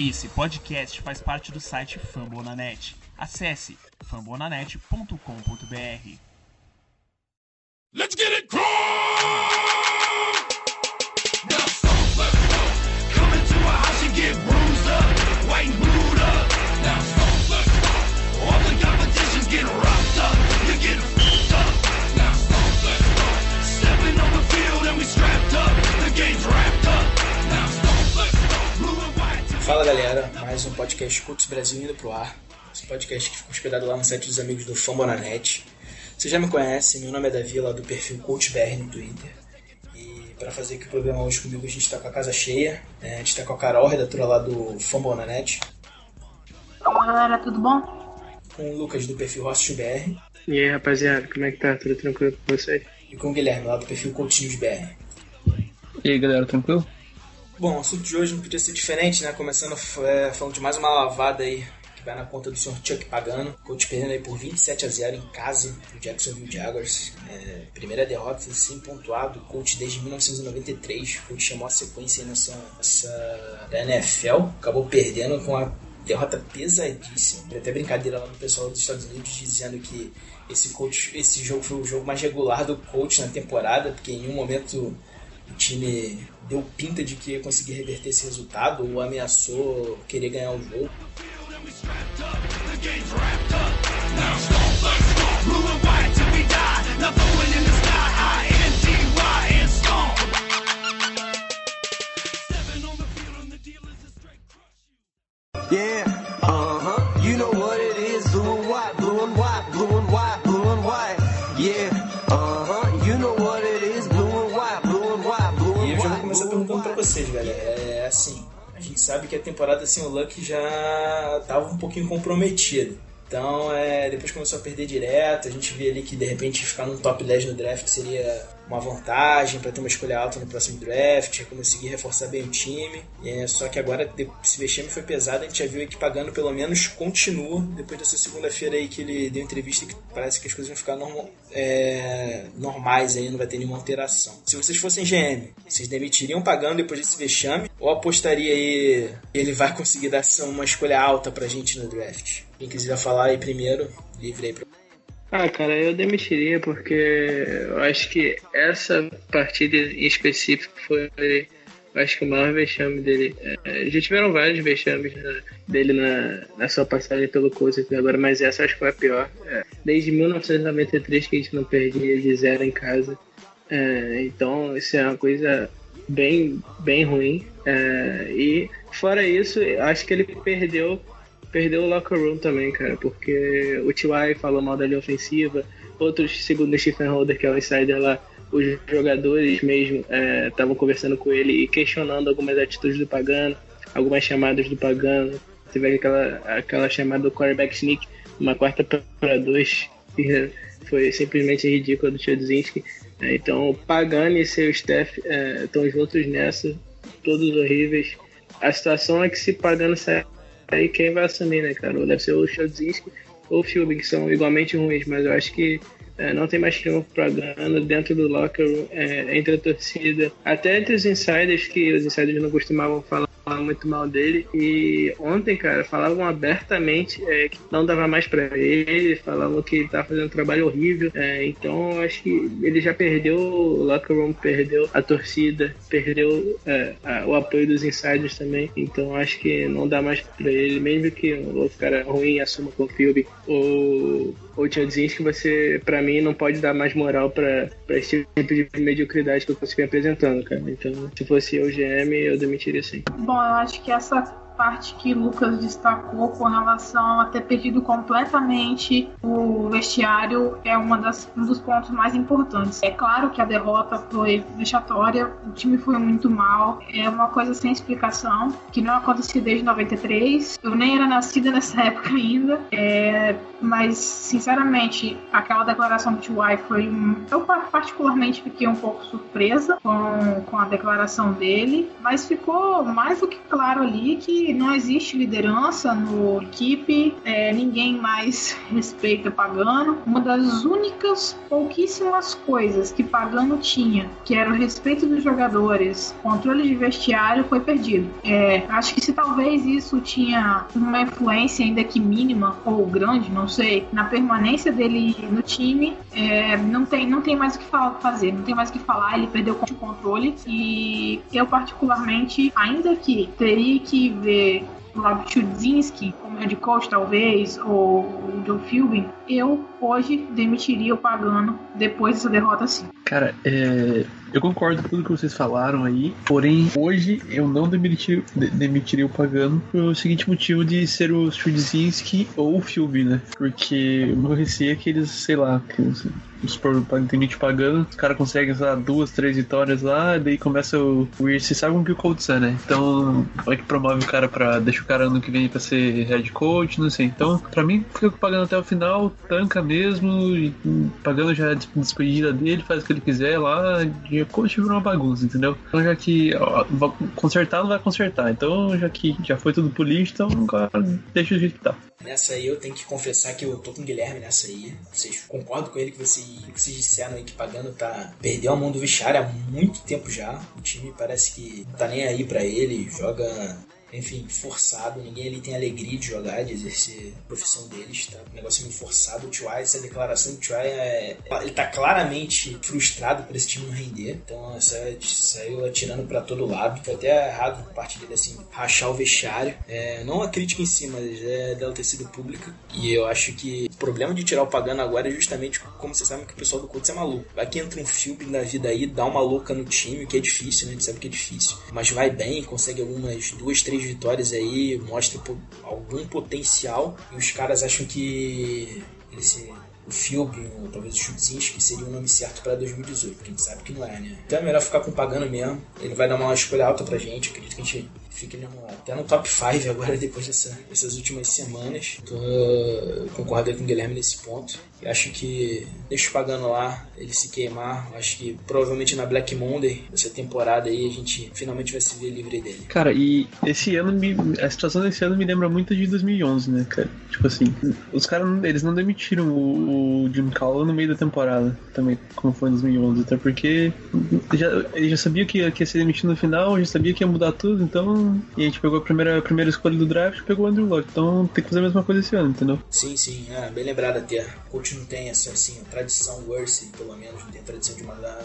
Esse podcast faz parte do site Fambonanet. Acesse fambonanet.com.br. Let's get it! Now let's go. Come into a house and get bruised up, white Fala galera, mais um podcast Cultos Brasil indo pro ar. Esse podcast que ficou hospedado lá no site dos amigos do Fambonanet. Você já me conhece, meu nome é Davi, lá do perfil CoachBR no Twitter. E para fazer aqui o programa hoje comigo, a gente está com a casa cheia. né? A gente está com a Carol, redatora lá do Fambonanet. Fala galera, tudo bom? Com o Lucas do perfil HostBR. E aí, rapaziada, como é que tá? Tudo tranquilo com vocês? E com o Guilherme, lá do perfil CoachNewsBR. E aí, galera, tranquilo? Bom, o assunto de hoje não podia ser diferente, né? Começando é, falando de mais uma lavada aí que vai na conta do Sr. Chuck Pagano. Coach perdendo aí por 27 a 0 em casa pro Jacksonville Jaguars. É, primeira derrota assim pontuado. Coach desde 1993. O coach chamou a sequência aí nessa, nessa da NFL. Acabou perdendo com a derrota pesadíssima. Tem até brincadeira lá no pessoal dos Estados Unidos dizendo que esse coach, esse jogo foi o jogo mais regular do coach na temporada, porque em nenhum momento o time deu pinta de que ia conseguir reverter esse resultado ou ameaçou querer ganhar o jogo. field sabe que a temporada sem o Luck já tava um pouquinho comprometida. Então, é, depois começou a perder direto, a gente vê ali que de repente ficar no top 10 no draft seria uma vantagem para ter uma escolha alta no próximo draft, conseguir reforçar bem o time. É, só que agora esse vexame foi pesado, a gente já viu que pagando pelo menos continua depois dessa segunda-feira aí que ele deu entrevista que parece que as coisas vão ficar é, normais aí, não vai ter nenhuma alteração. Se vocês fossem GM, vocês demitiriam pagando depois desse vexame ou apostaria aí ele vai conseguir dar uma escolha alta pra gente no draft? Quem quiser falar aí primeiro, livre aí pra Ah, cara, eu demitiria porque eu acho que essa partida em específico foi, acho que o maior vexame dele. É, já tiveram vários vexames né, dele na, na sua passagem pelo Coisa até agora, mas essa acho que foi a pior. É, desde 1993 que a gente não perdia de zero em casa. É, então, isso é uma coisa bem, bem ruim. É, e fora isso, acho que ele perdeu perdeu o locker room também, cara, porque o T.Y. falou mal da linha ofensiva, outros, segundo o Stephen Holder, que é o insider lá, os jogadores mesmo estavam conversando com ele e questionando algumas atitudes do Pagano, algumas chamadas do Pagano. Teve aquela, aquela chamada do quarterback sneak, uma quarta para dois, que foi simplesmente ridícula do Chodzinski. Então, o Pagano e seu staff estão juntos nessa, todos horríveis. A situação é que se Pagano sair aí quem vai assumir, né, cara? Ou deve ser o Chodzinski ou o Philby, que são igualmente ruins, mas eu acho que é, não tem mais triunfo pra Gana dentro do locker room, é, entre a torcida, até entre os insiders, que os insiders não costumavam falar muito mal dele. E ontem, cara, falavam abertamente é, que não dava mais pra ele, falavam que ele tava fazendo um trabalho horrível. É, então, acho que ele já perdeu o locker room, perdeu a torcida, perdeu é, a- o apoio dos insiders também. Então, acho que não dá mais pra ele, mesmo que o cara ruim assuma com o Philby ou ou o Tchadzinski, você, pra mim, não pode dar mais moral pra esse tipo de mediocridade que eu consegui apresentando, cara. Então, se fosse eu GM, eu demitiria sim. Bom, eu acho que essa parte que Lucas destacou com relação a ter perdido completamente o vestiário é uma das, um dos pontos mais importantes. É claro que a derrota foi vexatória, o time foi muito mal, é uma coisa sem explicação, que não acontecia desde 93. Eu nem era nascida nessa época ainda, é, mas sinceramente, aquela declaração do T.Y. foi um. Eu particularmente fiquei um pouco surpresa com, com a declaração dele, mas ficou mais do que claro ali que não existe liderança no equipe, é, ninguém mais respeita Pagano. Uma das únicas pouquíssimas coisas que Pagano tinha, que era o respeito dos jogadores, controle de vestiário, foi perdido. É, acho que se talvez isso tinha uma influência ainda que mínima ou grande, não sei, na permanência dele no time, é, não, tem, não tem mais o que fa- fazer, não tem mais o que falar, ele perdeu o controle e eu particularmente, ainda que teria que ver o Rob Chudzinski como head coach talvez, ou o Joe Philbin, eu hoje demitiria o Pagano depois dessa derrota sim. Cara, é, eu concordo com tudo que vocês falaram aí, porém, hoje eu não demitiria, de- demitiria o Pagano pelo seguinte motivo de ser o Strudzinski ou o Philby, né? Porque o meu receio é que eles, sei lá, que os, os por- podem ter demite Pagano, os caras conseguem, lá, duas, três vitórias lá, daí começa o, o ir, vocês que o Colts é, né? Então, vai que promove o cara pra, deixa o cara ano que vem pra ser head coach, não sei. Então, pra mim, fica pagando até o final, tanca mesmo, e pagando já a des- despedida dele, faz o que ele quiser lá, e coach virou uma bagunça, entendeu? Então, já que ó, consertar não vai consertar, então já que já foi tudo pro lixo, então agora deixa o jeito que tá. Nessa aí eu tenho que confessar que eu tô com o Guilherme nessa aí. Vocês concordam com ele que vocês, que vocês disseram aí que Pagano tá. Perdeu a mão do vestiário há muito tempo já. O time parece que não tá nem aí pra ele, joga. Enfim, forçado, ninguém ali tem alegria de jogar, de exercer a profissão deles, tá? Um negócio meio forçado. O T.Y., essa declaração do T.Y. é. Ele tá claramente frustrado por esse time não render, então essa saiu atirando pra todo lado. Foi até errado por parte dele, assim, rachar o vestiário. É, não a crítica em si, mas é dela ter sido pública. E eu acho que o problema de tirar o Pagano agora é justamente como vocês sabem que o pessoal do Colts é maluco. Vai que entra um filme da vida aí, dá uma louca no time, que é difícil, né? A gente sabe que é difícil. Mas vai bem, consegue algumas duas, três vitórias aí, mostra algum potencial. E os caras acham que esse o Philby, ou talvez o Chudzinski, seria o nome certo para 2018, porque a gente sabe que não é, né? Então é melhor ficar com o Pagano mesmo. Ele vai dar uma escolha alta pra gente, acredito que a gente fique no- até no top 5 agora, depois dessa, dessas últimas semanas. Tô, concordo com o Guilherme nesse ponto. Acho que deixa o Pagano lá, ele se queimar. Acho que provavelmente na Black Monday, dessa temporada aí, a gente finalmente vai se ver livre dele. Cara, e esse ano, me, a situação desse ano me lembra muito de 2011, né, cara? Tipo assim, os caras, eles não demitiram o, o Jim Cowell no meio da temporada, também, como foi em 2011, até porque já, ele já sabia que que ia ser demitido no final, já sabia que ia mudar tudo, então, e a gente pegou a primeira, a primeira escolha do draft, pegou o Andrew Luck, então tem que fazer a mesma coisa esse ano, entendeu? Sim, sim, é, bem lembrado até. O coach não tem assim, a tradição Worse, pelo menos, não tem a tradição de mandar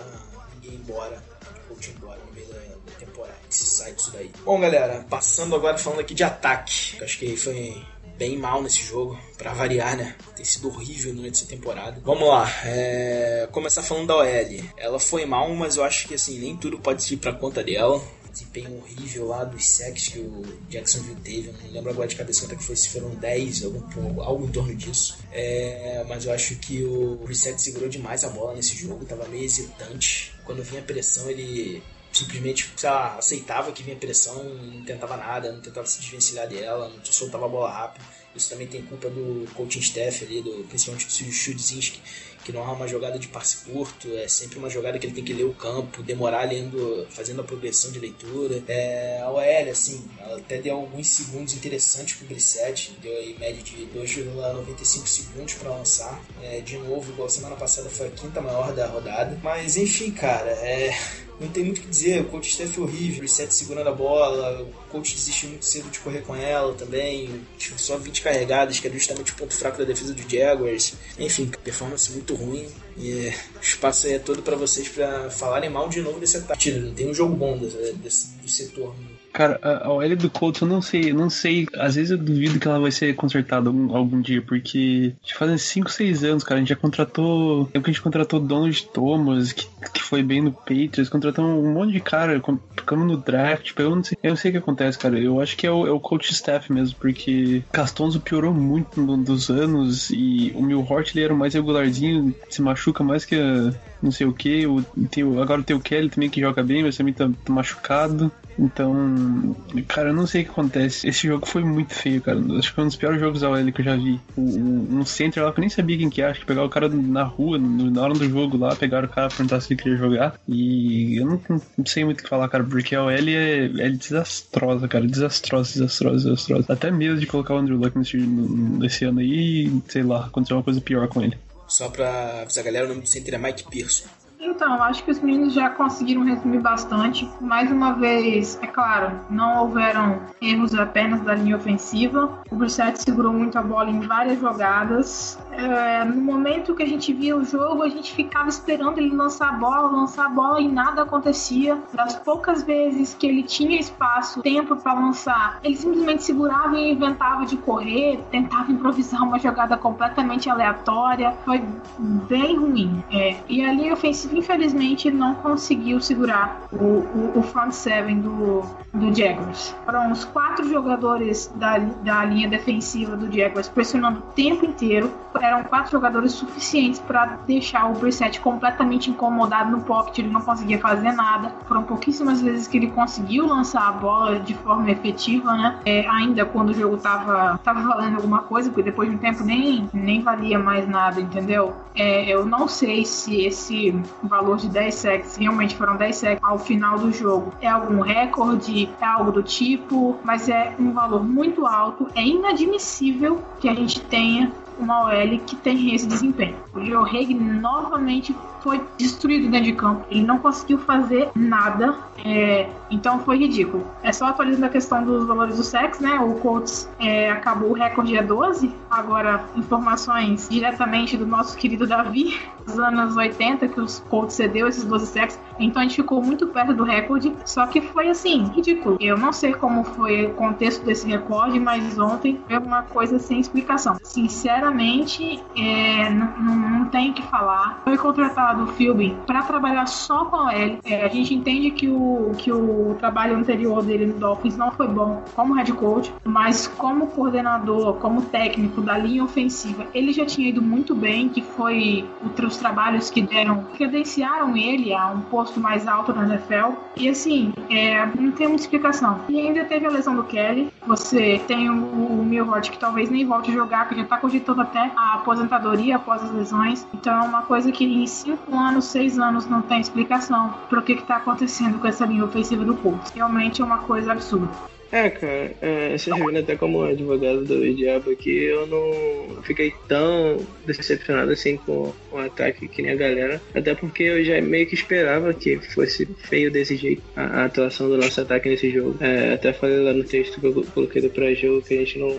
ninguém embora, o coach embora no meio da, da temporada. Que se sai disso daí. Bom, galera, passando agora falando aqui de ataque, acho que foi bem mal nesse jogo, pra variar, né? Tem sido horrível durante essa temporada. Vamos lá, é... começar falando da OL. Ela foi mal, mas eu acho que assim, nem tudo pode ir pra conta dela desempenho horrível lá dos sacks que o Jacksonville teve. Eu não lembro agora de cabeça quanto é que foi, se foram 10, algum, algo em torno disso. É, mas eu acho que o Reset segurou demais a bola nesse jogo, tava meio hesitante. Quando vinha pressão, ele simplesmente lá, aceitava que vinha pressão, não tentava nada, não tentava se desvencilhar dela, não soltava a bola rápido. Isso também tem culpa do coaching staff ali, do, principalmente do Chudzinski, que não é uma jogada de passe curto, é sempre uma jogada que ele tem que ler o campo, demorar lendo, fazendo a progressão de leitura. É, a OL, assim, ela até deu alguns segundos interessantes pro Brissette, deu aí média de 2,95 segundos para lançar. É, de novo, igual semana passada foi a quinta maior da rodada. Mas enfim, cara, é não tem muito o que dizer, o coach Steph é horrível, o reset segurando a bola, o coach desistiu muito cedo de correr com ela também, só 20 carregadas, que é justamente o ponto fraco da defesa do Jaguars. Enfim, performance muito ruim. E o espaço aí é todo para vocês para falarem mal de novo desse ataque. Não tem um jogo bom desse, desse, do setor. Cara, a OL do Colts eu não sei, não sei. Às vezes eu duvido que ela vai ser consertada algum, algum dia, porque já fazem 5, 6 anos, cara. A gente já contratou. Lembro que a gente contratou Donald Thomas, que foi bem no Patriots, contratou um monte de cara, ficamos no draft, pegamos, não sei. Eu não sei o que acontece, cara. Eu acho que é o, é o coach staff mesmo, porque Castonzo piorou muito no, dos anos e o Mil Hort ele era o mais regularzinho, se machuca mais que a, não sei o que. O, tem, agora tem o Kelly também que joga bem, mas também tá, tá machucado. Então, cara, eu não sei o que acontece. Esse jogo foi muito feio, cara. Acho que foi um dos piores jogos OL que eu já vi. Um, um center lá que eu nem sabia quem que é. Acho que pegar o cara na rua, na hora do jogo lá, pegaram o cara pra perguntar se ele queria jogar. E eu não, não sei muito o que falar, cara, porque a OL é, é desastrosa, cara. Desastrosa, desastrosa, desastrosa. Até medo de colocar o Andrew Luck nesse, nesse ano aí sei lá, acontecer uma coisa pior com ele. Só pra avisar a galera, o nome do center é Mike Pearson. Então, acho que os meninos já conseguiram resumir bastante. Mais uma vez, é claro, não houveram erros apenas da linha ofensiva. O Brissett segurou muito a bola em várias jogadas. É, no momento que a gente via o jogo, a gente ficava esperando ele lançar a bola, lançar a bola e nada acontecia. Das poucas vezes que ele tinha espaço, tempo para lançar, ele simplesmente segurava e inventava de correr, tentava improvisar uma jogada completamente aleatória. Foi bem ruim. É. E a linha infelizmente não conseguiu segurar o, o, o front seven do, do Jaguars. Foram os quatro jogadores da, da linha defensiva do Jaguars pressionando o tempo inteiro. Eram quatro jogadores suficientes para deixar o Brissett completamente incomodado no pocket. Ele não conseguia fazer nada. Foram pouquíssimas vezes que ele conseguiu lançar a bola de forma efetiva, né? É, ainda quando o jogo tava, tava valendo alguma coisa, porque depois de um tempo nem, nem valia mais nada, entendeu? É, eu não sei se esse valor de 10 sacks realmente foram 10 sacks ao final do jogo é algum recorde, é algo do tipo, mas é um valor muito alto. É inadmissível que a gente tenha uma OL que tem esse desempenho. O Joe Haig novamente foi destruído dentro de campo. Ele não conseguiu fazer nada. É, então foi ridículo. É só atualizando a questão dos valores do sexo, né? O Colts é, acabou o recorde a 12. Agora, informações diretamente do nosso querido Davi, dos anos 80, que os Colts cedeu esses 12 sacks. Então a gente ficou muito perto do recorde. Só que foi assim, ridículo. Eu não sei como foi o contexto desse recorde, mas ontem foi uma coisa sem explicação. Sinceramente, é, não, não, tem que falar. Foi contratado o Philby para trabalhar só com OL. É, a gente entende que o, que o trabalho anterior dele no Dolphins não foi bom como head coach, mas como coordenador, como técnico da linha ofensiva, ele já tinha ido muito bem, que foi outros trabalhos que deram, credenciaram ele a um posto mais alto na NFL. E assim, é, não tem muita explicação. E ainda teve a lesão do Kelly. Você tem o, o Milward que talvez nem volte a jogar, que já tá cogitando até a aposentadoria após as lesões. Então é uma coisa que em cinco anos, seis anos não tem explicação para o que está acontecendo com essa linha ofensiva do Colts. Realmente é uma coisa absurda. É, cara, é, servindo até como advogado do diabo aqui, eu não fiquei tão decepcionado assim com o ataque que nem a galera. Até porque eu já meio que esperava que fosse feio desse jeito a, a atuação do nosso ataque nesse jogo. É, até falei lá no texto que eu coloquei do pré-jogo que a gente não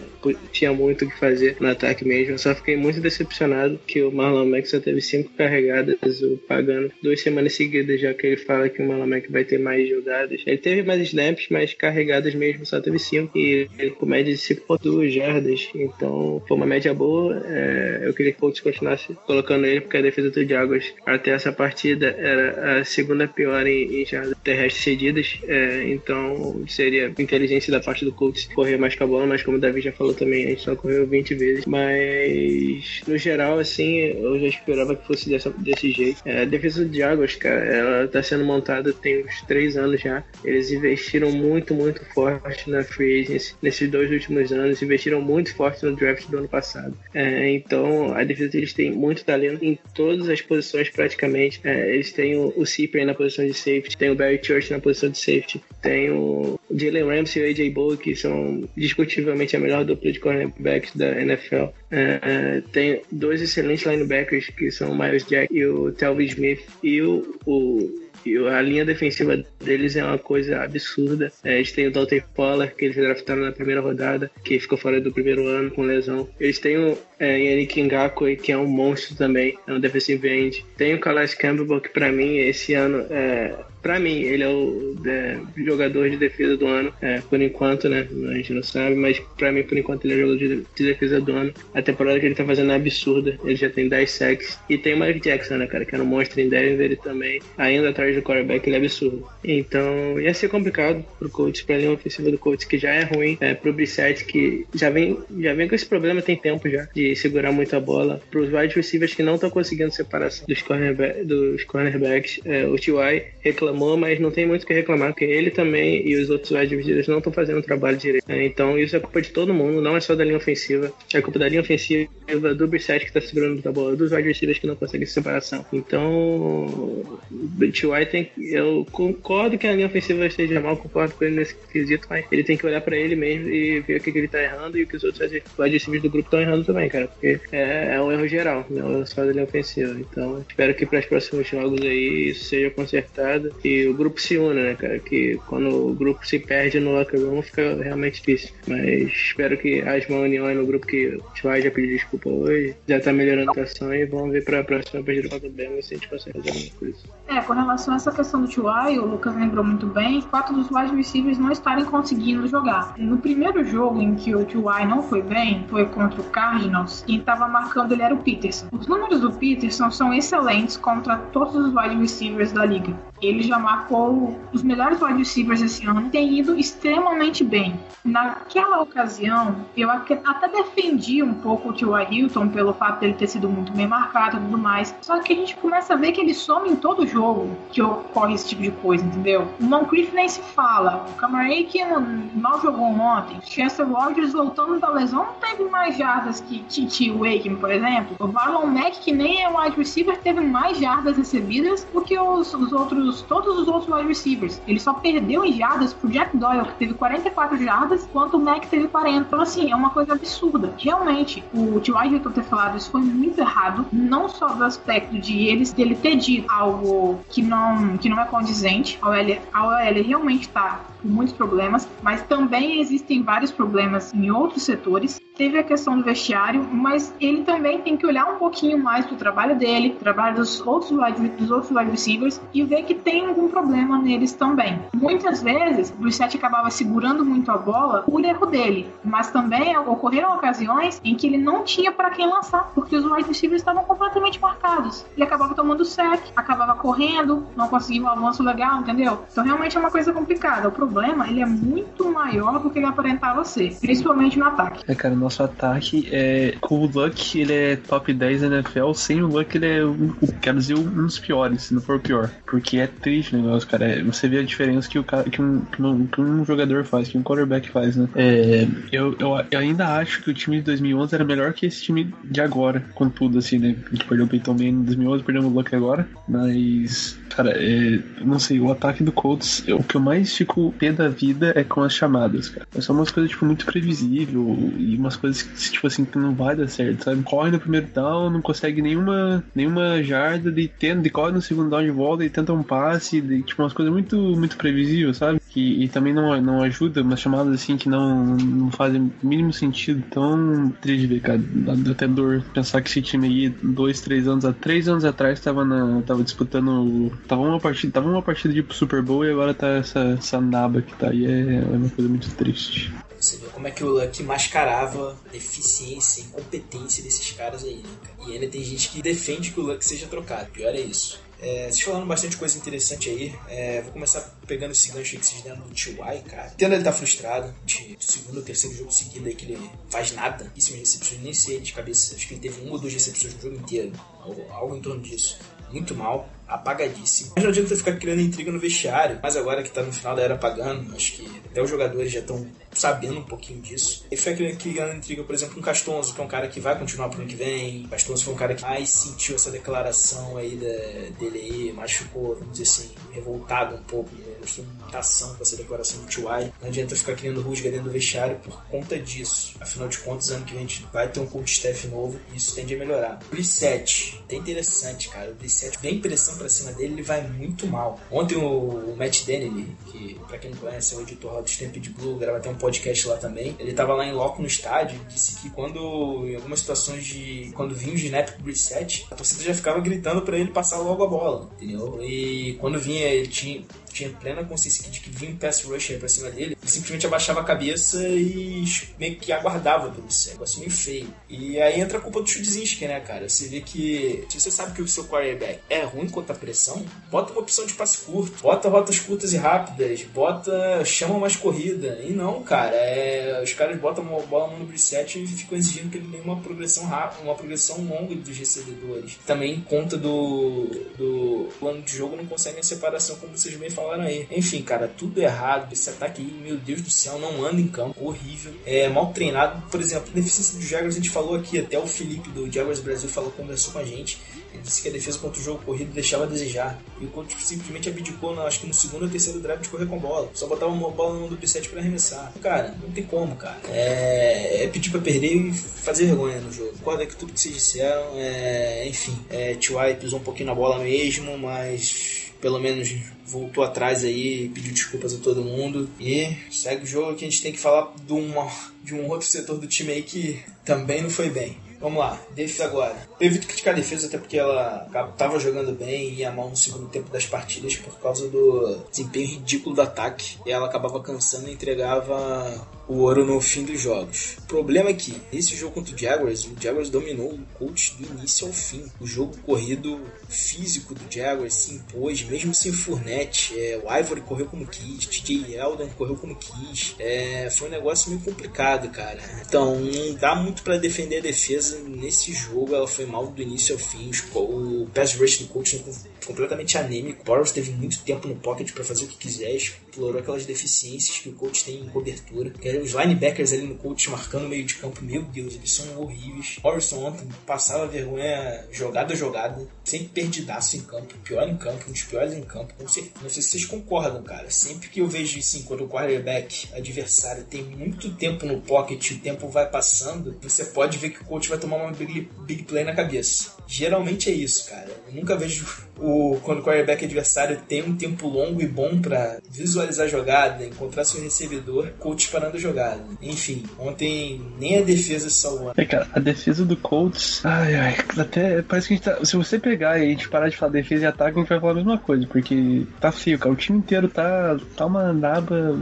tinha muito o que fazer no ataque mesmo. Eu só fiquei muito decepcionado que o Marlon Mack só teve cinco carregadas, o pagando duas semanas seguidas, já que ele fala que o Marlon Mack vai ter mais jogadas. Ele teve mais snaps, mas carregadas mesmo só teve 5 e com média de 5.2 jardas. Então foi uma média boa. É, eu queria que o Colts continuasse colocando ele, porque a defesa do Jaguars até essa partida era a segunda pior em, em jardas terrestres cedidas. É, então seria inteligência da parte do Colts correr mais com a bola, mas como o Davi já falou também, a gente só correu 20 vezes. Mas no geral, assim, eu já esperava que fosse dessa, desse jeito. É, a defesa do Jaguars, cara, ela tá sendo montada tem uns 3 anos já. Eles investiram muito, muito forte na free agency nesses dois últimos anos, investiram muito forte no draft do ano passado. É, então a defesa deles tem muito talento em todas as posições praticamente. É, eles têm o, o na posição de safety, tem o Barry Church na posição de safety, tem o Jalen Ramsey e o AJ Bowie que são discutivelmente a melhor dupla de cornerbacks da NFL. É, tem dois excelentes linebackers que são o Miles Jack e o Telvin Smith e o, o a linha defensiva deles é uma coisa absurda. É, eles têm o Dalton Pollard, que eles draftaram na primeira rodada, que ficou fora do primeiro ano com lesão. Eles têm o é, Yannick Ngakwe, que é um monstro também, é um defensive end. Tem o Calais Campbell, que pra mim, esse ano, é, pra mim, ele é o é, jogador de defesa do ano, é, por enquanto, né? A gente não sabe, mas pra mim, por enquanto, ele é o jogador de, de defesa do ano. A temporada que ele tá fazendo é absurda, ele já tem 10 sacks. E tem o Mike Jackson, né, cara, que era um monstro em Denver e também, ainda atrás do quarterback, ele é absurdo. Então, ia ser complicado pro coach, pra linha ofensiva do coach, que já é ruim, é, pro Brissett, que já vem, já vem com esse problema tem tempo já, de segurar muito a bola. Pros wide receivers que não estão conseguindo separação dos, cornerback, dos cornerbacks, é, o T.Y. reclamou reclamou, mas não tem muito o que reclamar, porque ele também e os outros wide receivers não estão fazendo o trabalho direito. né? Então isso é culpa de todo mundo, não é só da linha ofensiva. É culpa da linha ofensiva, do Brissett que está segurando a bola, dos wide receivers que não conseguem separação. Então, o T.Y. tem eu concordo que a linha ofensiva esteja mal, concordo com ele nesse quesito, mas ele tem que olhar pra ele mesmo e ver o que, que ele tá errando e o que os outros wide receivers do grupo estão errando também, cara, porque é, é um erro geral, não é só da linha ofensiva. Então, espero que para os próximos jogos aí isso seja consertado e o grupo se una, né, cara, que quando o grupo se perde no locker room fica realmente difícil. Mas espero que haja uma união aí no grupo que o T.Y. já pediu desculpa hoje, já tá melhorando a situação e vamos ver pra próxima partida contra o Bengals se a gente consegue fazer alguma coisa. É, com relação a essa questão do T.Y., o Lucas lembrou muito bem, o fato dos wide receivers não estarem conseguindo jogar. No primeiro jogo em que o T.Y. não foi bem, foi contra o Cardinals, quem estava marcando ele era o Peterson. Os números do Peterson são excelentes contra todos os wide receivers da liga. Ele já marcou os melhores wide receivers esse ano tem ido extremamente bem. Naquela ocasião, eu até defendi um pouco o T.Y. Hilton pelo fato dele ter sido muito bem marcado e tudo mais. Só que a gente começa a ver que ele some em todo jogo que ocorre esse tipo de coisa, entendeu? O Moncrief nem se fala. O Camarei que não jogou ontem. Chester Rogers voltando da lesão não teve mais jardas que Titi Wakem, por exemplo. O Marlon Mack, que nem é wide receiver, teve mais jardas recebidas do que os, os outros, todos os outros wide receivers. Ele só perdeu em jardas pro Jack Doyle, que teve 44 jardas, enquanto o Mack teve 40. Então, assim, é uma coisa absurda. Realmente, o T.Y. Hilton ter falado isso foi muito errado, não só do aspecto de ele, dele ter dito algo que não, que não é condizente. A OL, a OL realmente tá com muitos problemas, mas também existem vários problemas em outros setores. Teve a questão do vestiário, mas ele também tem que olhar um pouquinho mais pro trabalho dele, trabalho dos outros wide, dos outros wide receivers e ver que tem algum problema neles também. Muitas vezes, o Brissett acabava segurando muito a bola por erro dele, mas também ocorreram ocasiões em que ele não tinha para quem lançar, porque os wide receivers estavam completamente marcados. Ele acabava tomando sec, acabava correndo, não conseguia um avanço legal, entendeu? Então realmente é uma coisa complicada. O problema, ele é muito maior do que ele aparentava ser, principalmente no ataque. É, cara, nosso ataque é. Com o Luck, ele é top 10 da NFL. Sem o Luck, ele é, um, quero dizer, um dos piores, se não for o pior. Porque é triste o negócio, cara. É, você vê a diferença que, o que, um, que, um, que um jogador faz, que um quarterback faz, né? É, eu, eu, eu ainda acho que o time de 2011 era melhor que esse time de agora, com tudo, assim, né? A gente perdeu o Peyton Manning em 2011, perdemos o Luck agora. Mas, cara, é, não sei, o ataque do Colts, o que eu mais fico pé da vida é com as chamadas, cara. São umas coisas, tipo, muito previsível e umas coisas que, tipo assim, que não vai dar certo, sabe? Corre no primeiro down, não consegue nenhuma, nenhuma jarda, de, tenta, de corre no segundo down de volta e tenta um passe, de, tipo, umas coisas muito, muito previsíveis, sabe? Que, e também não, não ajuda, umas chamadas assim que não, não fazem mínimo sentido. Tão triste ver, cara. Dá até dor pensar que esse time aí, dois, três anos, há três anos atrás, tava, na, tava disputando. Tava uma partida, tava uma partida de Super Bowl e agora tá essa, essa naba que tá aí. É, é uma coisa muito triste. Você vê como é que o Luck mascarava a deficiência, a incompetência desses caras aí, né? E ainda tem gente que defende que o Luck seja trocado. Pior é isso. É, vocês falaram bastante coisa interessante aí. É, vou começar pegando esse gancho aí que vocês deram do T.Y., cara. Entendo ele tá frustrado. De segundo ou terceiro jogo seguido aí que ele faz nada. Isso recepções, nem sei de cabeça. Acho que ele teve uma ou duas recepções no jogo inteiro. Algo, algo em torno disso. Muito mal apagadíssimo. Mas não adianta ficar criando intriga no vestiário, mas agora que tá no final da era pagando, acho que até os jogadores já estão sabendo um pouquinho disso. E foi criando intriga, por exemplo, com o Castonzo, que é um cara que vai continuar pro ano que vem. O Castonzo foi um cara que mais sentiu essa declaração aí da, dele aí, mais ficou, vamos dizer assim, revoltado um pouco, né? mostrou muita ação com essa declaração do T.Y. Não adianta ficar criando rusga dentro do vestiário por conta disso. Afinal de contas, ano que vem a gente vai ter um coach staff novo e isso tende a melhorar. Brissette, até interessante, cara. O Brissette, vem pressão pra cima dele, ele vai muito mal. Ontem o, Matt Dennelly, que pra quem não conhece é o editor lá do Stampede Blue, grava até um podcast lá também. Ele tava lá em loco no estádio e disse que quando, em algumas situações de. quando vinha o snap pro Brissette, a torcida já ficava gritando pra ele passar logo a bola, entendeu? E quando vinha, ele tinha tinha plena consciência de que vinha um pass rusher pra cima dele, ele simplesmente abaixava a cabeça e meio que aguardava pelo céu. Negócio meio feio. E aí entra a culpa do Chudzinski, né, cara? Você vê que se você sabe que o seu quarterback é ruim contra a pressão, bota uma opção de passe curto, bota rotas curtas e rápidas, bota chama mais corrida. E não, cara, é, os caras botam uma bola no reset e ficam exigindo que ele tenha uma progressão rápida, uma progressão longa dos recebedores. Também conta do, do plano de jogo, não conseguem a separação, como vocês bem falaram aí. Enfim, cara, tudo errado. Esse ataque aí, meu Deus do céu, não anda em campo. Horrível. É mal treinado. Por exemplo, a deficiência dos Jaguars, a gente falou aqui, até o Felipe do Jaguars Brasil falou, conversou com a gente. Ele disse que a defesa contra o jogo corrido deixava a desejar. E o coach simplesmente abdicou, acho que no segundo ou terceiro drive, de correr com bola. Só botava uma bola no do preset pra arremessar. Cara, não tem como, cara. É, é pedir pra perder e fazer vergonha no jogo. Concordo que tudo que vocês disseram. É, enfim, é, T.Y. pisou um pouquinho na bola mesmo, mas pelo menos voltou atrás aí, pediu desculpas a todo mundo e segue o jogo que a gente tem que falar de, uma, de um outro setor do time aí que também não foi bem. Vamos lá, defesa agora. Eu evito criticar a defesa até porque ela estava jogando bem e ia mal no segundo tempo das partidas por causa do desempenho ridículo do ataque. E ela acabava cansando e entregava o ouro no fim dos jogos. O problema é que nesse jogo contra o Jaguars, o Jaguars dominou o coach do início ao fim. O jogo corrido físico do Jaguars se impôs, mesmo sem Fournette. É, o Ivory correu como quis, TJ Eldon correu como quis. É, foi um negócio meio complicado, cara. Então, não dá muito para defender a defesa nesse jogo. Ela foi mal do início ao fim. O pass rush do coach completamente anêmico. O Borrows teve muito tempo no pocket para fazer o que quiser, explorou aquelas deficiências que o coach tem em cobertura. Os linebackers ali no coach marcando meio de campo, meu Deus, eles são horríveis. Morrison ontem passava vergonha jogada a jogada, sempre perdidaço em campo, pior em campo, um dos piores em campo. Não sei, não sei se vocês concordam, cara. Sempre que eu vejo assim, quando o quarterback adversário tem muito tempo no pocket, o tempo vai passando, você pode ver que o coach vai tomar uma big, big play na cabeça. Geralmente é isso, cara. Eu nunca vejo o, quando o quarterback adversário tem um tempo longo e bom para visualizar a jogada, encontrar seu recebedor, coach parando a jogada. Enfim, ontem nem a defesa salvou. É, cara, a defesa do Colts, ai, ai, até parece que a gente tá. Se você pegar e a gente parar de falar defesa e ataque, a gente vai falar a mesma coisa, porque tá feio, cara. O time inteiro tá, tá uma naba.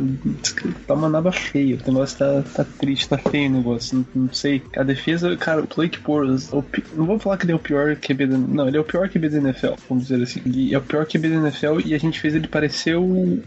tá uma naba feia. O negócio tá, tá triste, tá feio o negócio. Não, não sei. A defesa, cara, o Blake Bortles, não vou falar que ele é o pior QB. Não, ele é o pior QB da NFL, vamos dizer assim. É o pior QB da NFL e a gente fez ele parecer um,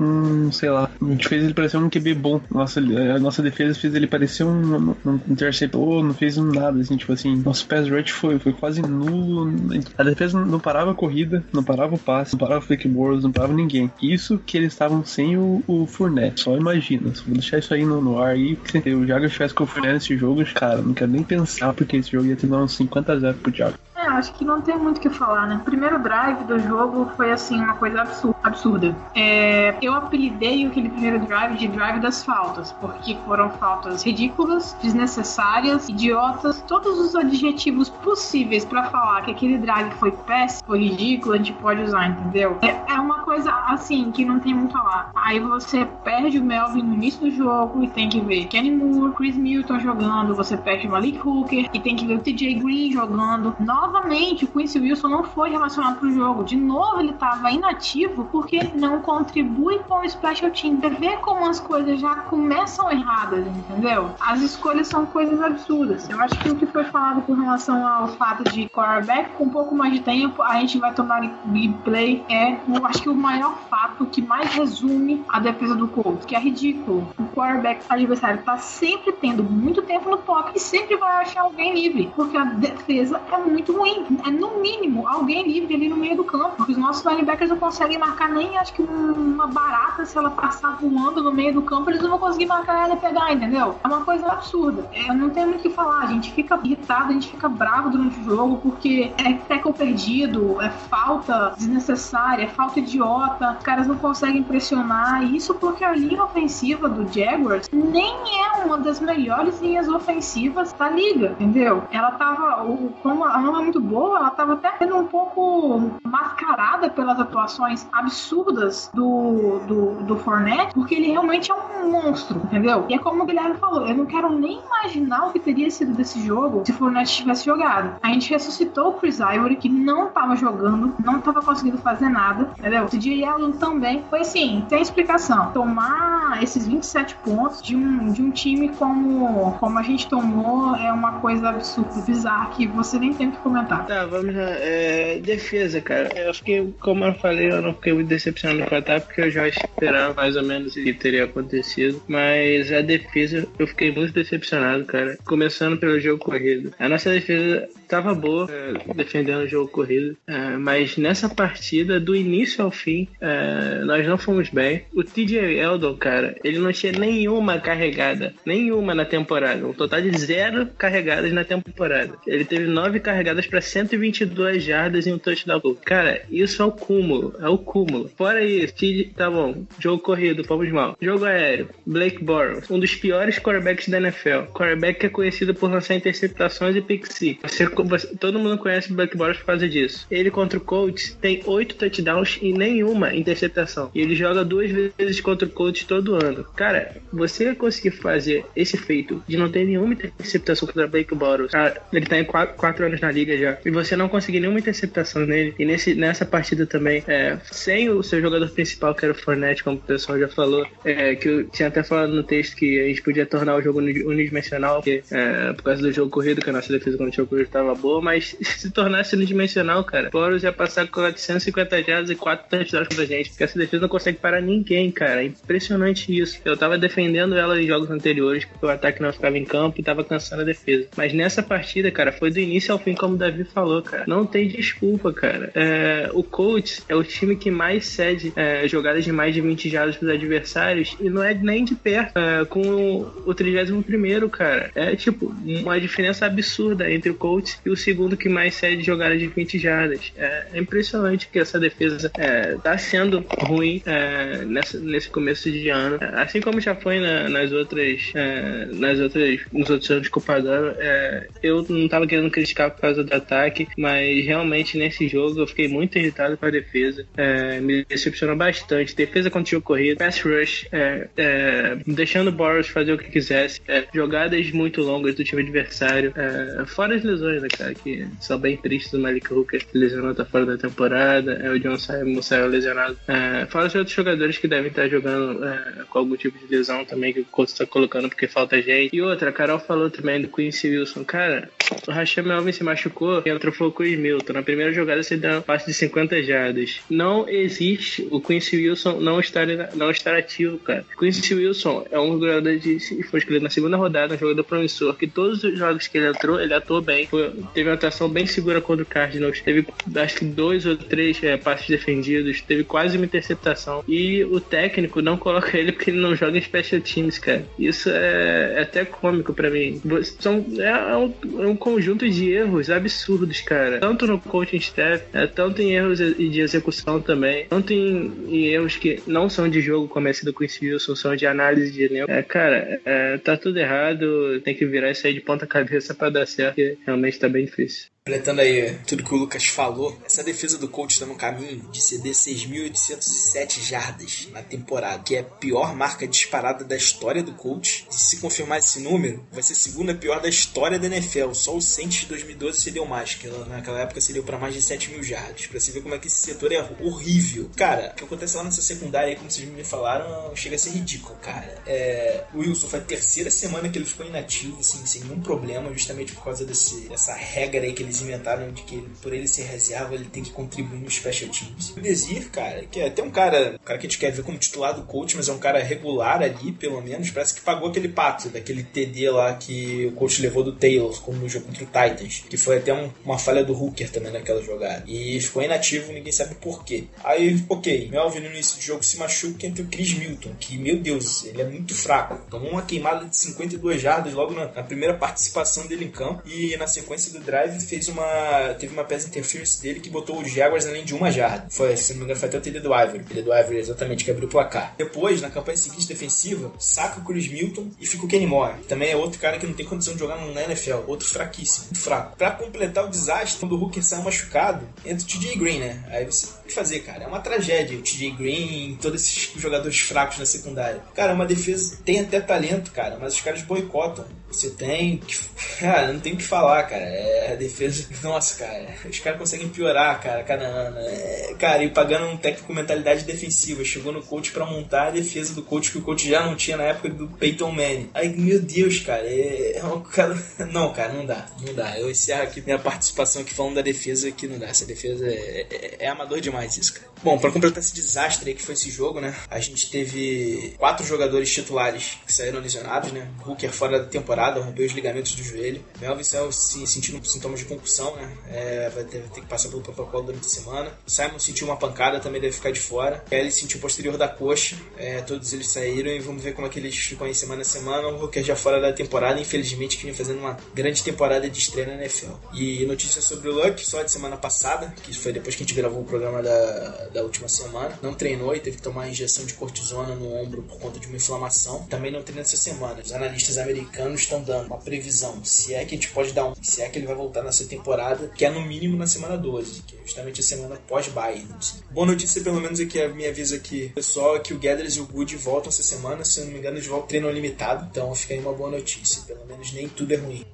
um sei lá, a gente fez ele parecer um QB bom. Nossa, a nossa defesa fez ele parecer um, um, interceptor, não fez nada, assim, tipo assim, nosso pass rush foi, foi quase nulo. A defesa não parava a corrida, não parava o passe, não parava o fake balls, não parava ninguém. Isso que eles estavam sem o, o Fournette, só imagina. Vou deixar isso aí no, no ar aí, porque o Jaguars tivesse com o Fournette nesse jogo, cara, não quero nem pensar, porque esse jogo ia ter uns 50 a 0 pro Jaguars. É, acho que não tem muito o que falar, né? O primeiro drive do jogo foi, assim, uma coisa absurda. É, eu apelidei aquele primeiro drive de drive das faltas, porque foram faltas ridículas, desnecessárias, idiotas, todos os adjetivos possíveis para falar que aquele drive foi péssimo, foi ridículo, a gente pode usar, entendeu? É, é uma coisa, assim, que não tem muito a lá. Aí você perde o Melvin no início do jogo e tem que ver Kenny Moore, Chris Milton jogando, você perde o Malik Hooker e tem que ver o TJ Green jogando. Nova novamente o Quincy Wilson não foi relacionado para o jogo. De novo, ele estava inativo porque não contribui com o special team. Você vê como as coisas já começam erradas, entendeu? As escolhas são coisas absurdas. Eu acho que o que foi falado com relação ao fato de quarterback com um pouco mais de tempo, a gente vai tomar big play é, eu acho que o maior fato que mais resume a defesa do Colts, que é ridículo. O quarterback adversário está sempre tendo muito tempo no pocket e sempre vai achar alguém livre, porque a defesa é muito. É no mínimo alguém livre ali no meio do campo. Os nossos linebackers não conseguem marcar nem acho que uma barata se ela passar voando no meio do campo, eles não vão conseguir marcar ela e pegar, entendeu? É uma coisa absurda. É, não tem muito o que falar. A gente fica irritado, a gente fica bravo durante o jogo porque é tackle perdido, é falta desnecessária, é falta idiota. Os caras não conseguem pressionar. E isso porque a linha ofensiva do Jaguars nem é uma das melhores linhas ofensivas da liga, entendeu? Ela tava, como a é muito boa, ela tava até sendo um pouco mascarada pelas atuações absurdas do, do, do Fournette, porque ele realmente é um monstro, entendeu? E é como o Guilherme falou, eu não quero nem imaginar o que teria sido desse jogo se o Fournette tivesse jogado. A gente ressuscitou o Chris Ivory, que não tava jogando, não tava conseguindo fazer nada, entendeu? O DJ Eldon também. Foi assim, tem explicação. Tomar esses 27 pontos de um, de um time como, como a gente tomou é uma coisa absurda, bizarra, que você nem tem que comentar. Tá, vamos lá. É, defesa, cara. Eu fiquei, como eu falei, eu não fiquei muito decepcionado com o ataque, porque eu já esperava mais ou menos o que teria acontecido. Mas a defesa, eu fiquei muito decepcionado, cara. Começando pelo jogo corrido. A nossa defesa tava boa, é, defendendo o jogo corrido. É, mas nessa partida, do início ao fim, é, nós não fomos bem. O TJ Eldon, cara, ele não tinha nenhuma carregada. Nenhuma na temporada. Um total de zero carregadas na temporada. Ele teve nove carregadas para 122 jardas e um touchdown. Cara, isso é o cúmulo. É o cúmulo. Fora isso, TJ, tá bom. Jogo corrido, fomos mal. Jogo aéreo, Blake Bortles, um dos piores quarterbacks da NFL. Quarterback que é conhecido por lançar interceptações e pick six. Você, você- todo mundo conhece o Blake Bortles por causa disso. Ele contra o Colts tem oito touchdowns e nenhuma interceptação. E ele joga duas vezes contra o Colts todo ano. Cara, você conseguir fazer esse feito de não ter nenhuma interceptação contra o Blake Bortles, ah, ele tá em quatro, quatro anos na liga já, e você não conseguir nenhuma interceptação nele, e nesse, nessa partida também, é, sem o seu jogador principal, que era o Fournette, como o pessoal já falou, é, que eu tinha até falado no texto que a gente podia tornar o jogo uni- unidimensional, porque, é, por causa do jogo corrido, que a nossa defesa quando o jogo corrido boa, mas se tornasse unidimensional, cara, o Boros ia passar com 450 jardas e 4 touchdowns contra a gente, porque essa defesa não consegue parar ninguém, cara, é impressionante isso. Eu tava defendendo ela em jogos anteriores, porque o ataque não ficava em campo e tava cansando a defesa. Mas nessa partida, cara, foi do início ao fim, como o Davi falou, cara. Não tem desculpa, cara. É, o Colts é o time que mais cede é, jogadas de mais de 20 jardas pros adversários e não é nem de perto é, com o 31 cara. É tipo uma diferença absurda entre o Colts e o segundo que mais cede jogadas de 20 jardas. É, é impressionante que essa defesa é, tá sendo ruim é, nessa, nesse começo de ano. Assim como já foi na- nas outras é, nas outras nos outros anos que eu pagando, é, eu não tava querendo criticar por causa do ataque, mas realmente nesse jogo eu fiquei muito irritado com a defesa. É, me decepcionou bastante. Defesa contra o corrido, pass rush, é, é, deixando o Boros fazer o que quisesse, é, jogadas muito longas do time adversário, é, fora as lesões, né, cara, que são bem tristes. O Malik Hooker lesionou, tá fora da temporada, é, o John Simon saiu lesionado. É, fora os outros jogadores que devem estar jogando é, com algum tipo de lesão também, que o coach tá colocando porque falta gente. E outra, a Carol falou também do Quincy Wilson. Cara, o Rasham Melvin se machucou e entrou foi o Chris Milton. Na primeira jogada você deu um passe de 50 jardas. Não existe o Quincy Wilson não estar, não estar ativo, cara. Quincy Wilson é um jogador de. Foi escolhido na segunda rodada, um jogador promissor. Que todos os jogos que ele entrou, ele atuou bem. Foi- teve uma atuação bem segura contra o Cardinals. Teve acho que dois ou três é, passes defendidos. Teve quase uma interceptação. E o técnico não coloca ele porque ele não joga em special teams, cara. Isso é, é até cômico pra mim. São, é, é um, é um conjunto de erros absurdos, cara. Tanto no coaching staff, é, tanto em erros de execução também, tanto em, em erros que não são de jogo, como é sido com esse Wilson, são de análise de elenco. É, cara, é, tá tudo errado, tem que virar isso aí de ponta cabeça pra dar certo, realmente tá bem difícil. Completando aí tudo que o Lucas falou, essa defesa do Colts está no caminho de ceder 6.807 jardas na temporada, que é a pior marca disparada da história do Colts. E se confirmar esse número, vai ser a segunda pior da história da NFL. Só o Saints de 2012 cedeu mais, que naquela época cedeu para mais de 7 mil jardas. Pra você ver como é que esse setor é horrível. Cara, o que acontece lá nessa secundária como vocês me falaram, chega a ser ridículo, cara. É, o Wilson foi a terceira semana que ele ficou inativo, assim, sem nenhum problema, justamente por causa desse, dessa regra aí que eles inventaram de que por ele ser reserva, ele tem que contribuir no Special Teams. O Desir, cara, que é até um cara, um cara que a gente quer ver como titular do coach, mas é um cara regular ali, pelo menos, parece que pagou aquele pato daquele TD lá que o coach levou do Taylor, como no jogo contra o Titans, que foi até um- uma falha do Hooker também naquela jogada. E ficou inativo, ninguém sabe por quê. Aí, ok, Melvin no início do jogo se machuca entre o Chris Milton, que, meu Deus, ele é muito fraco. Tomou uma queimada de 52 jardas logo na, na primeira participação dele em campo. E na sequência do drive fez uma. teve uma pass interference dele que botou os Jaguars além de uma jarda. Foi, se não me engano, foi até o TD do Ivory. O TD do Ivory, exatamente, que abriu o placar. Depois, na campanha seguinte defensiva, saca o Chris Milton e fica o Kenny Moore. Também é outro cara que não tem condição de jogar na NFL. Outro fraquíssimo, muito fraco. Pra completar o desastre, quando o Hooker saiu machucado, entra o TJ Green, né? Aí você tem que fazer, cara. É uma tragédia. O TJ Green, todos esses jogadores fracos na secundária. Cara, uma defesa tem até talento, cara, mas os caras boicotam. Você tem que. Cara, não tem o que falar, cara. É, a defesa Nossa, cara, os caras conseguem piorar, cara, cada ano. É, cara, e pagando um técnico com mentalidade defensiva. Chegou no coach pra montar a defesa do coach que o coach já não tinha na época do Peyton Manning. Aí, meu Deus, cara, é, é um cara. Não, cara, não dá, não dá. Eu encerro aqui minha participação aqui falando da defesa que não dá. Essa defesa é, é, é amador demais, isso, cara. Bom, pra completar esse desastre aí que foi esse jogo, né? A gente teve quatro jogadores titulares que saíram lesionados, né? Hooker fora da temporada, rompeu os ligamentos do joelho. Melvin Cell se sentindo sintomas de concussão, né? É, vai ter, ter que passar pelo protocolo durante a semana. Simon sentiu uma pancada, também deve ficar de fora. Kelly sentiu o posterior da coxa. É, todos eles saíram e vamos ver como é que eles ficam aí semana a semana. O Hooker já fora da temporada, infelizmente, que vem fazendo uma grande temporada de estreia na NFL. E notícias sobre o Luck, só de semana passada, que foi depois que a gente gravou o programa da, da última semana. Não treinou e teve que tomar injeção de cortisona no ombro por conta de uma inflamação. Também não treina essa semana. Os analistas americanos estão dando uma previsão, se é que a gente pode dar um, se é que ele vai voltar nessa temporada, que é no mínimo na semana 12, que é justamente a semana pós-bye. Boa notícia, pelo menos, é que a minha avisa aqui, pessoal, é que o Gathers e o Good voltam essa semana. Se eu não me engano, eles voltam treino limitado. Então fica aí uma boa notícia. Pelo menos nem tudo é ruim.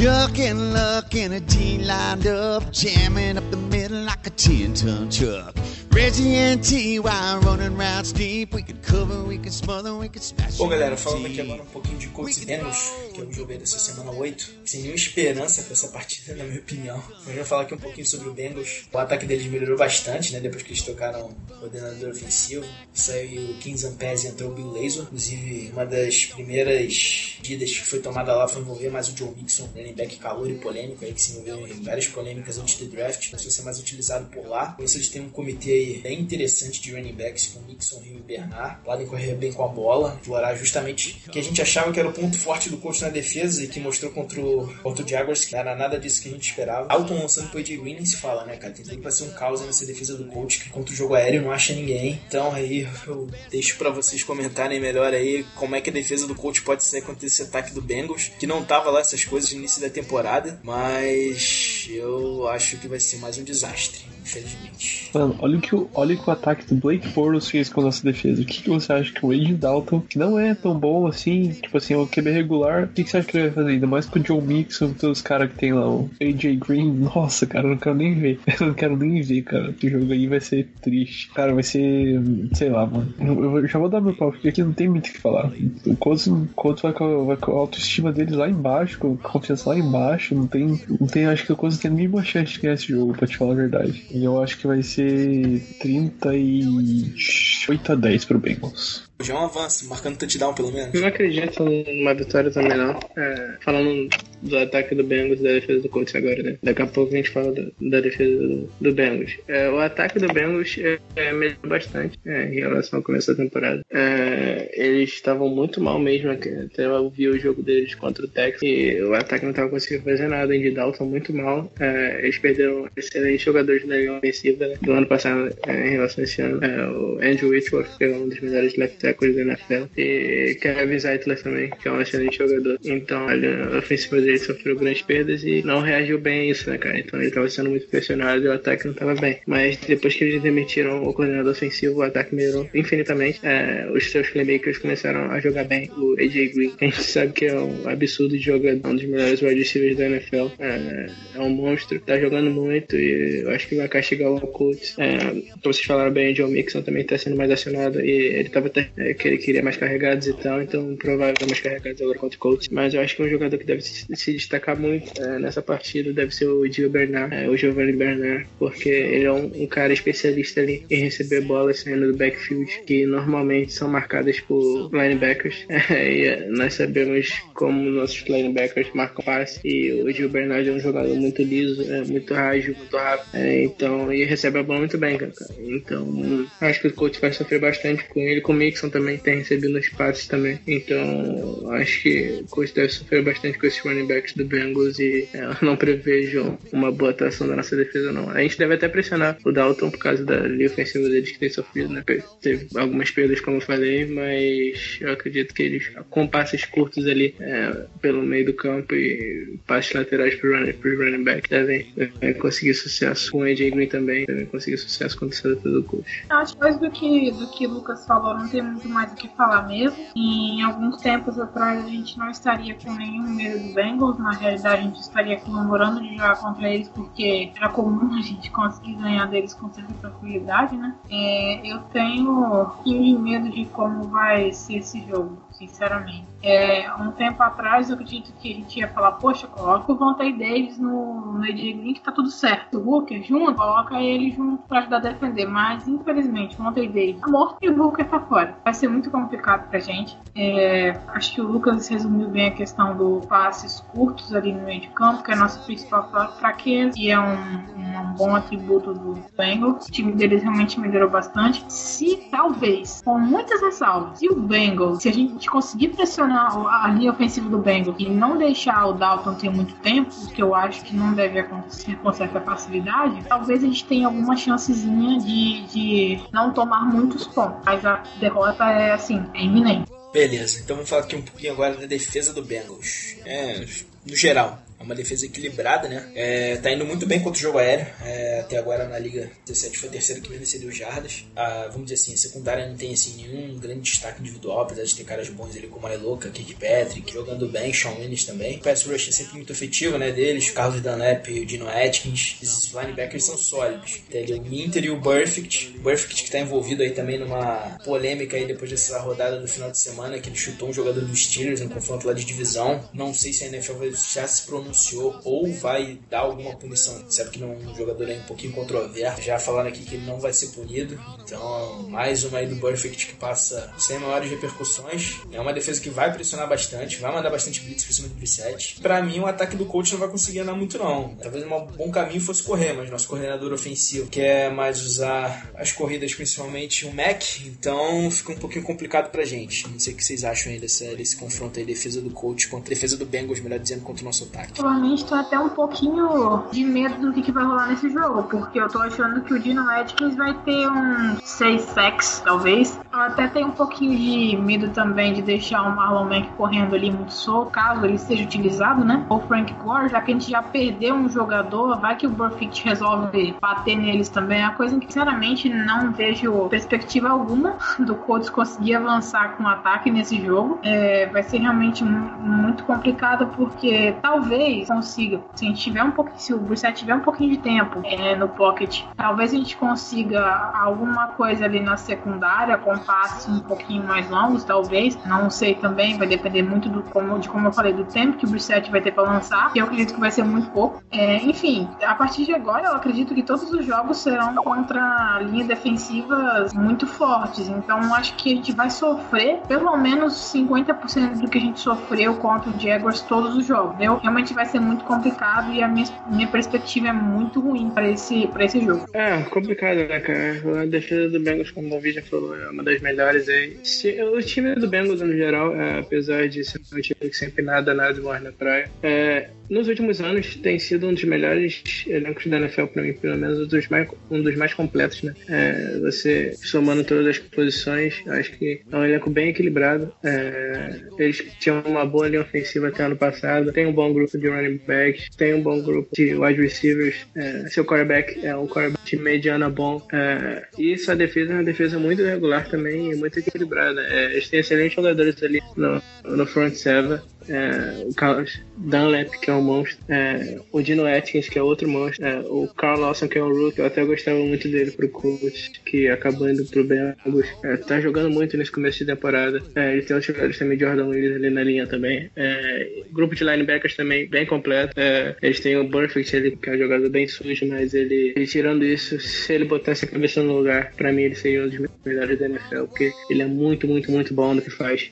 We Chuck and Luck and a T lined up, jamming up the middle like a 10 ton truck. Reggie and T.Y. running routes deep. We could cover, we could smother, we could smash. Bom, galera, falando aqui agora um pouquinho de Colts e Bengals, que é o jogo dessa semana 8. Sem nenhuma esperança pra essa partida, na minha opinião. Mas vou falar aqui um pouquinho sobre o Bengals. O ataque deles melhorou bastante, né? Depois que eles trocaram o coordenador ofensivo. Saiu o Kings Ampez e entrou o Bill Lazor. Inclusive, uma das primeiras medidas que foi tomada lá foi envolver mais o Joe Mixon, running back calor e polêmico, aí que se envolveu em várias polêmicas antes do draft. Começou a ser mais utilizado por lá. Vocês têm um comitê aí bem interessante de running backs com Mixon, Rio e Bernard. Podem correr bem com a bola, explorar justamente o que a gente achava que era o ponto forte do coach na defesa e que mostrou contra o, contra o Jaguars, que não era nada disso que a gente esperava. Alton lançando pro AJ Green nem se fala, né, cara? Tem tudo pra ser um caos nessa defesa do coach, que contra o jogo aéreo não acha ninguém. Então aí eu deixo pra vocês comentarem melhor aí como é que a defesa do coach pode ser contra esse ataque do Bengals, que não tava lá essas coisas no início da temporada, mas eu acho que vai ser mais um desastre, infelizmente. Mano, olha o que o, olha o, que o ataque do Blake Bortles fez com a nossa defesa. O que, que você acha que o Andy Dalton, que não é tão bom assim, tipo assim, o QB regular, o que, que você acha que ele vai fazer? Ainda mais com o Joe Mixon, todos os caras que tem lá, o AJ Green. Nossa, cara, eu não quero nem ver. Eu não quero nem ver, cara. O jogo aí vai ser triste. Cara, vai ser. Sei lá, mano. Eu, eu já vou dar meu pau, porque aqui não tem muito o que falar. O Colts, o Colts vai, com, vai com a autoestima deles lá embaixo, com a confiança lá embaixo. Não tem. Não tem acho que o Colts tem a mínima chance de ganhar esse jogo, pra te falar a verdade. E eu acho que vai ser 38 a 10 pro Bengals. Já é um avanço, marcando touchdown pelo menos. Não acredito numa vitória também, não. É, falando do ataque do Bengals e da defesa do Colts agora, né? Daqui a pouco a gente fala da, da defesa do, do Bengals. É, o ataque do Bengals é, é, bastante é, em relação ao começo da temporada. É, eles estavam muito mal mesmo, até eu vi o jogo deles contra o Texas e o ataque não estava conseguindo fazer nada. Andy Dalton muito mal. É, eles perderam excelentes jogadores da linha ofensiva né, do ano passado é, em relação a esse ano. O Andrew Whitworth, que é um dos melhores left tackles da NFL. E Kevin Zeitler também, que é um excelente jogador. Então, olha, a ofensiva dele sofreu grandes perdas e não reagiu bem a isso, né, cara? Então ele estava sendo muito pressionado e o ataque não estava bem. Mas depois que eles demitiram o coordenador ofensivo, o ataque melhorou infinitamente. É, os seus playmakers começaram a jogar bem. O AJ Green, a gente sabe que é um absurdo de jogador, um dos melhores wide receivers da NFL. É, é um monstro, tá jogando muito e eu acho que vai castigar o Colts. É, como vocês falaram bem, o Joe Mixon também tá sendo mais acionado e ele tava até é, que ele queria mais carregados e tal, então provável mais carregados agora contra o Colts. Mas eu acho que um jogador que deve se, se destacar muito é, nessa partida deve ser o Gio Bernard, é, o Giovanni Bernard, porque ele é um, um cara especialista ali em receber bolas saindo do backfield, que normalmente são marcadas por linebackers. É, e é, nós sabemos como nossos linebackers marcam passe, e o Gio Bernard é um jogador muito liso, é, muito ágil, muito rápido, é, então, e recebe a bola muito bem, cara. Então, acho que o coach vai sofrer bastante com ele, com o Mixon também tem recebido os passes também. Então, acho que o coach deve sofrer bastante com esses running backs do Bengals e é, não prevejo uma boa atuação da nossa defesa, não. A gente deve até pressionar o Dalton por causa da linha ofensiva deles que tem sofrido, né? Teve algumas perdas, como eu falei, mas eu acredito que eles, com passes curtos ali é, pelo meio do campo e passes laterais para running, running back, devem, conseguir sucesso. Com o AJ Green também, devem conseguir sucesso contra defesa do coach. Acho mais do que, do que o Lucas falou, não tem muito mais o que falar mesmo. Em alguns tempos atrás a gente não estaria com nenhum medo do Bengals, na realidade a gente estaria comemorando de jogar contra eles porque era comum a gente conseguir ganhar deles com certa tranquilidade, né? É, eu tenho medo de como vai ser esse jogo, sinceramente. É, um tempo atrás eu acredito que a gente ia falar, poxa, coloca o Vontae Davis no, no Green que tá tudo certo. O Booker junto, coloca ele junto pra ajudar a defender. Mas infelizmente, o Vontae Davis tá morto e o Booker tá fora. Vai ser muito complicado pra gente. É, acho que o Lucas resumiu bem a questão do passes curtos ali no meio de campo, que é a nossa principal fraqueza e é um, um bom atributo do Bengals. O time deles realmente melhorou bastante. Se talvez, com muitas ressalvas, se o Bengals, se a gente conseguir pressionar a linha ofensiva do Bengals e não deixar o Dalton ter muito tempo, que eu acho que não deve acontecer com certa facilidade, talvez a gente tenha alguma chancezinha de, de não tomar muitos pontos. Mas a derrota é assim, é iminente. Beleza, então vamos falar aqui um pouquinho agora da defesa do Bengals. É, no geral, uma defesa equilibrada, né? É, tá indo muito bem contra o jogo aéreo. É, até agora na Liga 17 foi a terceira que menos cedeu jardas. Ah, vamos dizer assim, a secundária não tem assim, nenhum grande destaque individual, apesar de ter caras bons ali como a Louca, Kirkpatrick, jogando bem, Sean Willis também. O pass rush é sempre muito efetivo, né? Deles, Carlos Dunlap e o Dino Atkins. Esses linebackers são sólidos. Tem ali o Minter e o Burfict. O Burfict que tá envolvido aí também numa polêmica aí depois dessa rodada do final de semana, que ele chutou um jogador dos Steelers no confronto lá de divisão. Não sei se a NFL já se pronunciou anunciou ou vai dar alguma punição. Sabe que não, um jogador é um pouquinho controverso. Já falaram aqui que ele não vai ser punido. Então, mais uma aí do Perfect que passa sem maiores repercussões. É uma defesa que vai pressionar bastante, vai mandar bastante blitz pra cima do Brissette. Pra mim, o ataque do coach não vai conseguir andar muito, não. Talvez um bom caminho fosse correr, mas nosso coordenador ofensivo quer mais usar as corridas, principalmente o Mac. Então, fica um pouquinho complicado pra gente. Não sei o que vocês acham aí desse confronto aí, defesa do coach contra defesa do Bengals, melhor dizendo, contra o nosso ataque particularmente tô até um pouquinho de medo do que, que vai rolar nesse jogo, porque eu tô achando que o Dino Atkins vai ter um 6 sacks, talvez. Até tenho um pouquinho de medo também de deixar o Marlon Mack correndo ali muito solto, caso ele seja utilizado, né? Ou Frank Gore, já que a gente já perdeu um jogador, vai que o Burfict resolve bater neles também. É uma coisa que, sinceramente, não vejo perspectiva alguma do Colts conseguir avançar com o ataque nesse jogo. É, vai ser realmente muito complicado, porque talvez consiga, se a gente tiver um pouquinho, se o Brissett tiver um pouquinho de tempo é, no pocket, talvez a gente consiga alguma coisa ali na secundária, com passes um pouquinho mais longos, talvez. Não sei também, vai depender muito do como, de como eu falei, do tempo que o Brissett vai ter para lançar, que eu acredito que vai ser muito pouco. É, enfim, a partir de agora eu acredito que todos os jogos serão contra linhas defensivas muito fortes. Então acho que a gente vai sofrer pelo menos 50% do que a gente sofreu contra o Jaguars todos os jogos. Eu realmente vai ser muito complicado e a minha, minha perspectiva é muito ruim para esse, pra esse jogo. É, complicado, né, cara? A defesa do Bengals, como o Davi já falou, é uma das melhores aí. O time do Bengals, no geral, é, apesar de ser um time que sempre nada, nada morre na praia, é, nos últimos anos tem sido um dos melhores elencos da NFL para mim, pelo menos um dos mais, um dos mais completos, né? É, você somando todas as posições, acho que é um elenco bem equilibrado. É, eles tinham uma boa linha ofensiva até ano passado, tem um bom grupo de running backs, tem um bom grupo de wide receivers. É, seu quarterback é um quarterback de mediana bom. É, e sua defesa é uma defesa muito regular também e muito equilibrada. É, eles têm excelentes jogadores ali no, no front seven. É, o Dunlap, que é um monstro, é, o Dino Atkins, que é outro monstro, é, o Carl Lawson, que é um rook, eu até gostava muito dele pro Colts, que acabou indo pro Bengals. É, tá jogando muito nesse começo de temporada. É, ele tem outros jogadores também, Jordan Willis ali na linha também. É, grupo de linebackers também bem completo. É, eles têm o Burfict, ele, que é um jogador bem sujo, mas ele, ele, tirando isso, se ele botasse a cabeça no lugar, pra mim ele seria um dos melhores da NFL, porque ele é muito, muito, muito bom no que faz.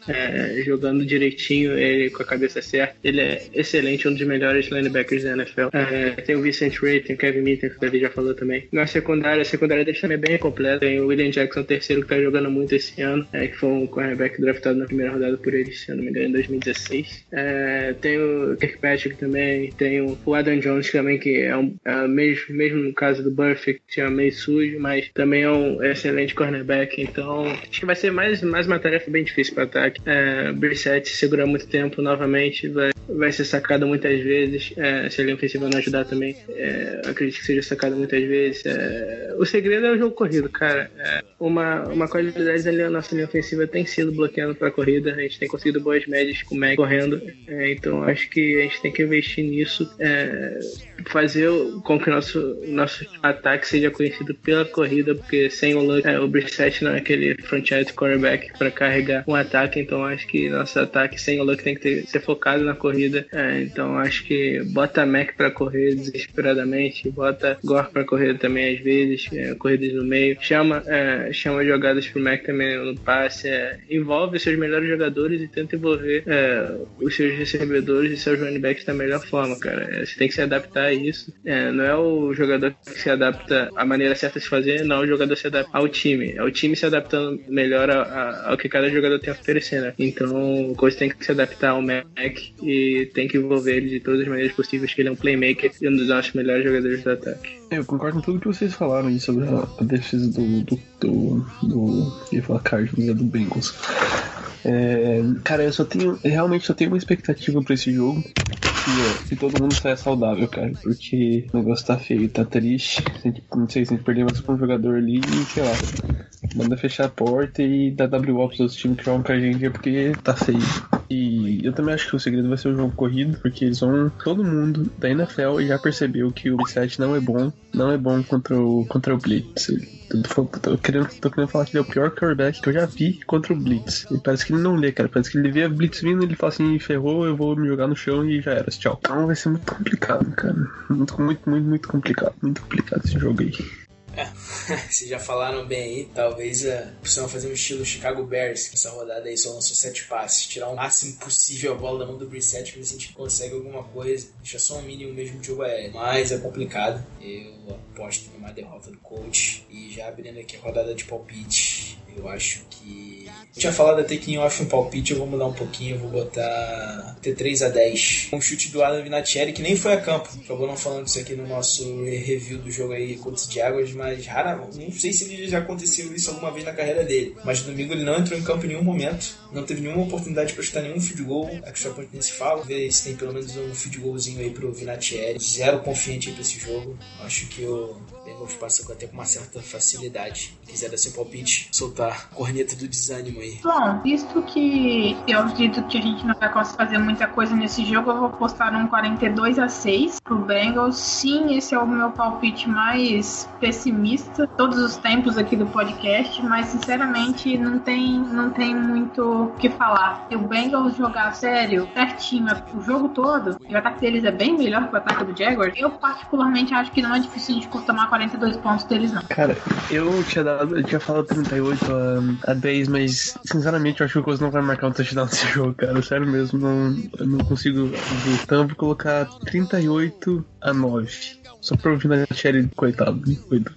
Jogando direitinho, ele com a cabeça certa, ele é excelente, um dos melhores linebackers da NFL. É, tem o Vincent Ray, tem o Kevin Minter, que o David já falou também. Na secundária, a secundária deles também bem completa. Tem o William Jackson, terceiro, que tá jogando muito esse ano, é, que foi um cornerback draftado na primeira rodada por eles, se eu não me engano, em 2016. É, tem o Kirkpatrick também, tem o Adam Jones também, que é, um, é mesmo, mesmo no caso do Burfict, é meio sujo, mas também é um excelente cornerback. Então, acho que vai ser mais, mais uma tarefa bem difícil para ataque. É, Brissett segura muito tempo novamente, vai, vai ser sacado muitas vezes. É, se a linha ofensiva não ajudar também, é, acredito que seja sacado muitas vezes. É, o segredo é o jogo corrido, cara. É, uma, uma qualidade da nossa linha ofensiva tem sido bloqueando para a corrida. A gente tem conseguido boas médias com o Mac correndo. É, então acho que a gente tem que investir nisso. É, fazer com que o nosso, nosso ataque seja conhecido pela corrida, porque sem o Luck, o Brissett não é aquele franchise quarterback para carregar um ataque, então acho que nosso ataque sem o Luck tem que ter, ser focado na corrida. É, então acho que bota Mac para correr desesperadamente, bota Gore para correr também às vezes, é, corridas no meio, chama, é, chama jogadas pro Mac também no passe, é, envolve seus melhores jogadores e tenta envolver é, os seus recebedores e seus running backs da melhor forma, cara. É, você tem que se adaptar a isso. não é o jogador que se adapta à maneira certa de se fazer, não, o jogador se adapta ao time. É o time se adaptando melhor a, a, ao que cada jogador tem a oferecer, né? Então o coach tem que se adaptar ao Mac e tem que envolver ele de todas as maneiras possíveis, que ele é um playmaker e um dos nossos melhores jogadores do ataque. Eu concordo com tudo que vocês falaram aí sobre a, a defesa do. do. do. do ia falar Cardinals, é do Bengals. É, cara, eu só tenho. Realmente só tenho uma expectativa pra esse jogo. Que, que todo mundo saia saudável, cara. Porque o negócio tá feio, tá triste. Não sei se a gente perder mais um jogador ali e sei lá. Manda fechar a porta e dar WO pros outros times que jogam com a gente porque tá feio. E eu também acho que o segredo vai ser o jogo corrido, porque eles vão. Todo mundo da NFL já percebeu que o reset não é bom. Não é bom contra o, contra o Blitz. Tô, tô, querendo, tô querendo falar que ele é o pior quarterback que eu já vi contra o Blitz. E parece que ele não lê, cara. Parece que ele vê a Blitz vindo ele fala assim: ferrou, eu vou me jogar no chão e já era. Tchau. Então vai ser muito complicado, cara. Muito, muito, muito, muito complicado. Muito complicado esse jogo aí. Vocês já falaram bem aí, talvez é, precisam fazer um estilo Chicago Bears, que essa rodada aí só lançou sete passes, tirar o máximo possível a bola da mão do Brissett pra ver se a gente consegue alguma coisa, deixa só um mínimo mesmo de jogo aéreo. Mas é complicado, eu aposto numa derrota do coach. E já abrindo aqui a rodada de palpite, eu acho que. Eu tinha falado até que em off um palpite, eu vou mudar um pouquinho, eu vou botar T3 a 10. Um chute do Adam Vinatieri, que nem foi a campo. Acabou não falando isso aqui no nosso review do jogo aí, Colts de Águas, mas rara, não sei se ele já aconteceu isso alguma vez na carreira dele. Mas domingo ele não entrou em campo em nenhum momento, não teve nenhuma oportunidade para chutar nenhum field goal, extra point nem se fala. Ver se tem pelo menos um field goalzinho aí pro Vinatieri. Zero confiante aí pra esse jogo. Acho que o Bengals passa até com uma certa facilidade. Se quiser dar seu palpite, soltar corneta do desânimo aí. Bom, visto que eu acredito que a gente não vai conseguir fazer muita coisa nesse jogo, eu vou postar um 42 a 6 pro Bengals. Sim, esse é o meu palpite mais pessimista todos os tempos aqui do podcast, mas sinceramente não tem, não tem muito o que falar. Se o Bengals jogar sério, certinho, o jogo todo, e o ataque deles é bem melhor que o ataque do Jaguars, eu particularmente acho que não é difícil a gente tomar 42 pontos deles, não. Cara, eu tinha dado, eu tinha falado 38 a, a 10, mas sinceramente eu acho que o Coisa não vai marcar um touchdown nesse jogo, cara. Sério mesmo, não, eu não consigo ver. Então eu vou colocar 38 a 9. Só pra ouvir na Cherry, coitado.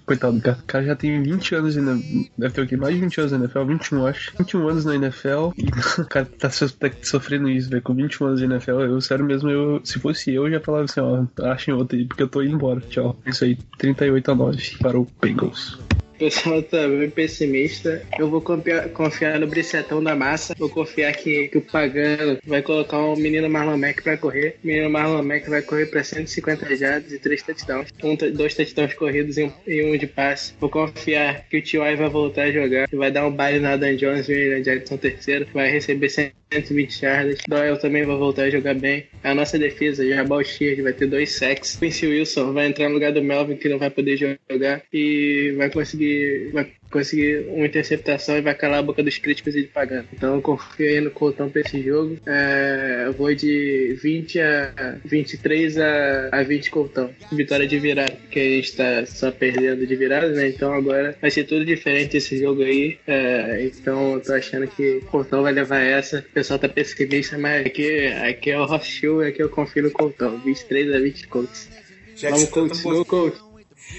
Coitado, cara. O cara já tem 20 anos na Deve ter o quê? Mais de 20 anos na NFL, 21, acho. 21 anos na NFL e o cara tá, tá sofrendo isso, velho. Com 21 anos de NFL, eu, sério mesmo, eu, se fosse eu, já falava assim, ó, achem outro aí, porque eu tô indo embora. Tchau. Isso aí, 38 a 9 para o Bengals pessoal tá bem pessimista. Eu vou confiar, confiar no Bricetão da massa. Vou confiar que, que o Pagano vai colocar o menino Marlon Mack pra correr. O menino Marlon Mack vai correr pra 150 jardas e 3 touchdowns. Um, dois touchdowns corridos e um, e um de passe. Vou confiar que o T.Y. vai voltar a jogar. Vai dar um baile na Adam Jones e o Jackson terceiro. Vai receber 100 120 jardas. Doyle também vai voltar a jogar bem. A nossa defesa, Jabal Sheard, vai ter dois sacks. Quincy Wilson vai entrar no lugar do Melvin, que não vai poder jogar. E vai conseguir, vai conseguir uma interceptação e vai calar a boca dos críticos e de pagando. Então eu confio aí no Coltão pra esse jogo. É, eu vou de 20 a 23 a, a 20 Coltão. Vitória de virada, porque a gente tá só perdendo de virada, né? Então agora vai ser tudo diferente esse jogo aí. É, então eu tô achando que o Coltão vai levar essa. O pessoal tá pessimista, mas aqui, aqui é o hostil, aqui eu confio no Coltão. 23 a 20 Colts. Vamos, Colts, go, Colts.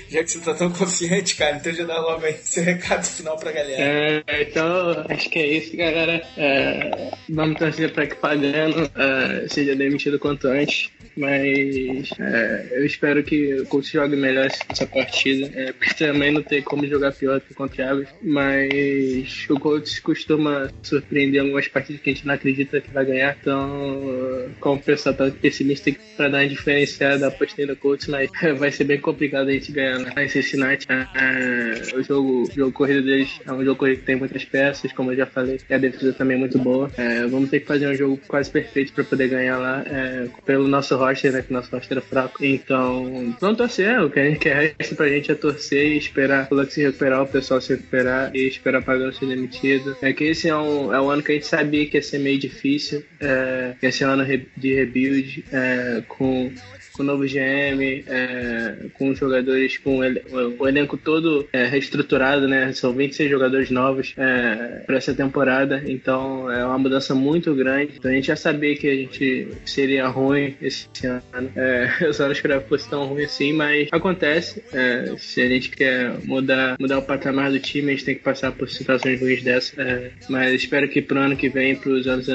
Já que você tá tão confiante, cara, então já dá logo aí seu recado final pra galera. É, então, acho que é isso, galera. É, vamos torcer para que Pagano é, seja demitido quanto antes. Mas é, eu espero que o Colts jogue melhor essa partida. É, porque também não tem como jogar pior que contra o Thiago. Mas o Colts costuma surpreender algumas partidas que a gente não acredita que vai ganhar. Então, como o pessoal tá pessimista para dar uma diferenciada, apostei no Colts, mas vai ser bem complicado a gente ganhar lá em Cincinnati. É, o jogo, jogo corrido deles é um jogo corrido que tem muitas peças, como eu já falei, e a defesa também é muito boa. É, vamos ter que fazer um jogo quase perfeito para poder ganhar lá, é, pelo nosso roster, né? Que o nosso roster é fraco. Então, vamos torcer. O que a gente quer resta pra gente é torcer e esperar o Lux se recuperar, o pessoal se recuperar e esperar o Pagano ser demitido. É que esse é um, é um ano que a gente sabia que ia ser meio difícil, é, que ia ser um ano de rebuild, é, com com o novo GM, é, com jogadores, com ele- o elenco todo é, reestruturado, né? São 26 jogadores novos é, para essa temporada, então é uma mudança muito grande. Então a gente já sabia que a gente seria ruim esse ano. É, eu só não esperava que fosse tão ruim assim, mas acontece. É, se a gente quer mudar, mudar o patamar do time, a gente tem que passar por situações ruins dessa. É, mas espero que pro ano que vem, para os anos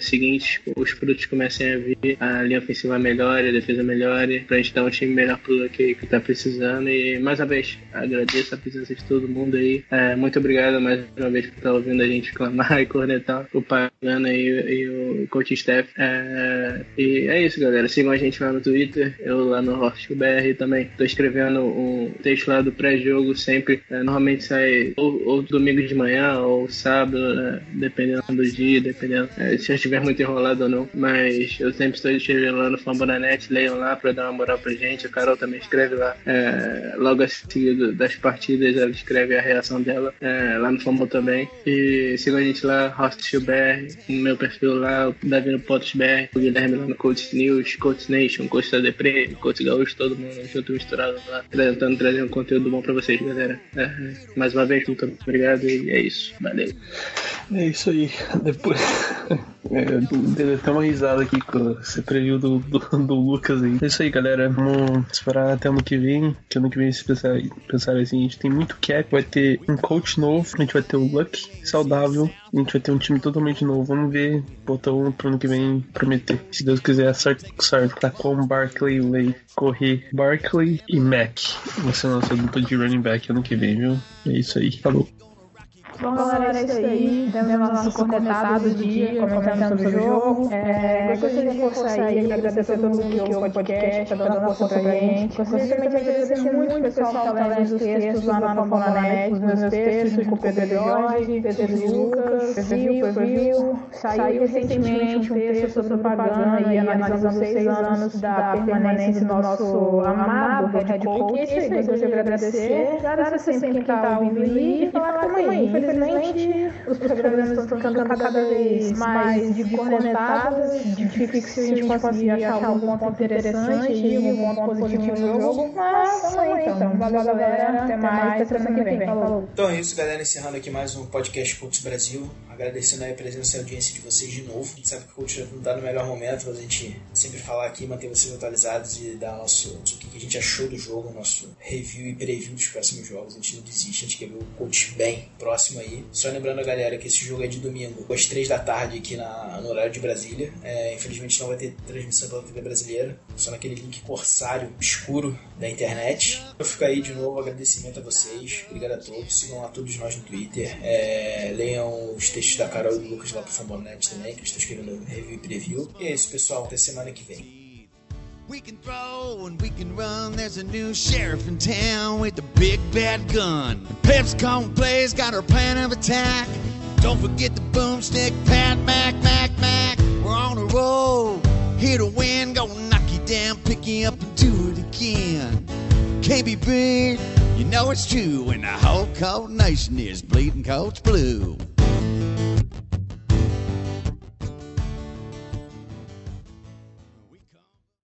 seguintes, os frutos comecem a vir, a linha ofensiva melhore, a defesa melhore, pra gente dar um time melhor pro Luke que tá precisando. E mais uma vez, agradeço a presença de todo mundo aí. É, muito obrigado mais uma vez por estar ouvindo a gente clamar e cornetar o Pagana e, e o coach staff. É, e é isso, galera. Sigam a gente lá no Twitter, eu lá no HostBR também. Tô escrevendo um texto lá do pré-jogo sempre. É, normalmente sai ou, ou domingo de manhã ou sábado, né, dependendo do dia, dependendo é, se eu estiver muito enrolado ou não. Mas eu sempre estou escrevendo lá no Fambonanet, leiam lá pra dar uma moral pra gente. A Carol também escreve lá. É, logo a seguir das partidas, ela escreve a reação dela é, lá no Fambol também. E sigam a gente lá, HostBR, no meu perfil lá, o Davi no Potos BR, o Guilherme lá no Coach News, Coach Nation, Coach da Depre, Coach Gaúcho, todo mundo junto misturado lá, tentando trazer um conteúdo bom pra vocês, galera. É, mais uma vez, muito obrigado e é isso. Valeu. É isso aí. Depois. É, dei até uma risada aqui com esse preview do, do, do Lucas aí. É isso aí, galera. Vamos esperar até ano que vem. Que ano que vem, se pensar, pensar assim, a gente tem muito cap. Vai ter um coach novo. A gente vai ter o Luck saudável. A gente vai ter um time totalmente novo. Vamos ver. Um pro ano que vem prometer. Se Deus quiser, certo. Tá com Barkley, Lay, correr Barkley e Mac. Vai ser nossa dupla de running back ano que vem, viu? É isso aí. Falou. Bom, galera, é isso aí. Temos nosso cornetado do dia, comentando sobre o jogo. É, gostaria de reforçar aí, agradecer a todo mundo que ouve o podcast, tá dando força pra gente. Gostaria também de agradecer muito o pessoal que tá lendo os textos lá na Fambonanet, os meus textos com o Pedro Jorge, Pedro Lucas, preview, preview. Saiu recentemente um texto sobre propaganda e analisando seis anos da permanência do nosso amado coach. É isso aí, gostaria de agradecer. Agradecer sempre quem tá ouvindo e falar que Infelizmente, os programas estão ficando cada vez mais de conectadas, difícil que a gente conseguir achar algum ponto interessante e ponto positivo no jogo, mas tamo aí então. Valeu, galera. Até mais, até semana que vem. Falou. Então é isso, galera. Encerrando aqui mais um podcast Coach Brasil. Agradecendo a presença e a audiência de vocês de novo. A gente sabe que o Coach não tá no melhor momento, mas a gente sempre falar aqui, manter vocês atualizados e dar nosso, o que a gente achou do jogo, nosso review e preview dos próximos jogos. A gente não desiste, a gente quer ver o Coach bem próximo aí. Só lembrando a galera que esse jogo é de domingo, às 3 da tarde aqui na, no horário de Brasília. É, infelizmente não vai ter transmissão pela TV brasileira, só naquele link corsário escuro da internet. Eu fico aí de novo, agradecimento a vocês, obrigado a todos. Sigam lá todos nós no Twitter, é, leiam os textos da Carol e do Lucas lá pro Fambonet também, que eu estou escrevendo review e preview. E é isso, pessoal, até semana que vem. We can throw and we can run. There's a new sheriff in town with a big bad gun. Pep's Cone Play's got her plan of attack. Don't forget the boomstick, pat, mac, mac, mac. We're on a roll. Here to win, gonna knock you down, pick you up, and do it again. Can't be beat, you know it's true when the whole cold nation is bleeding coach blue.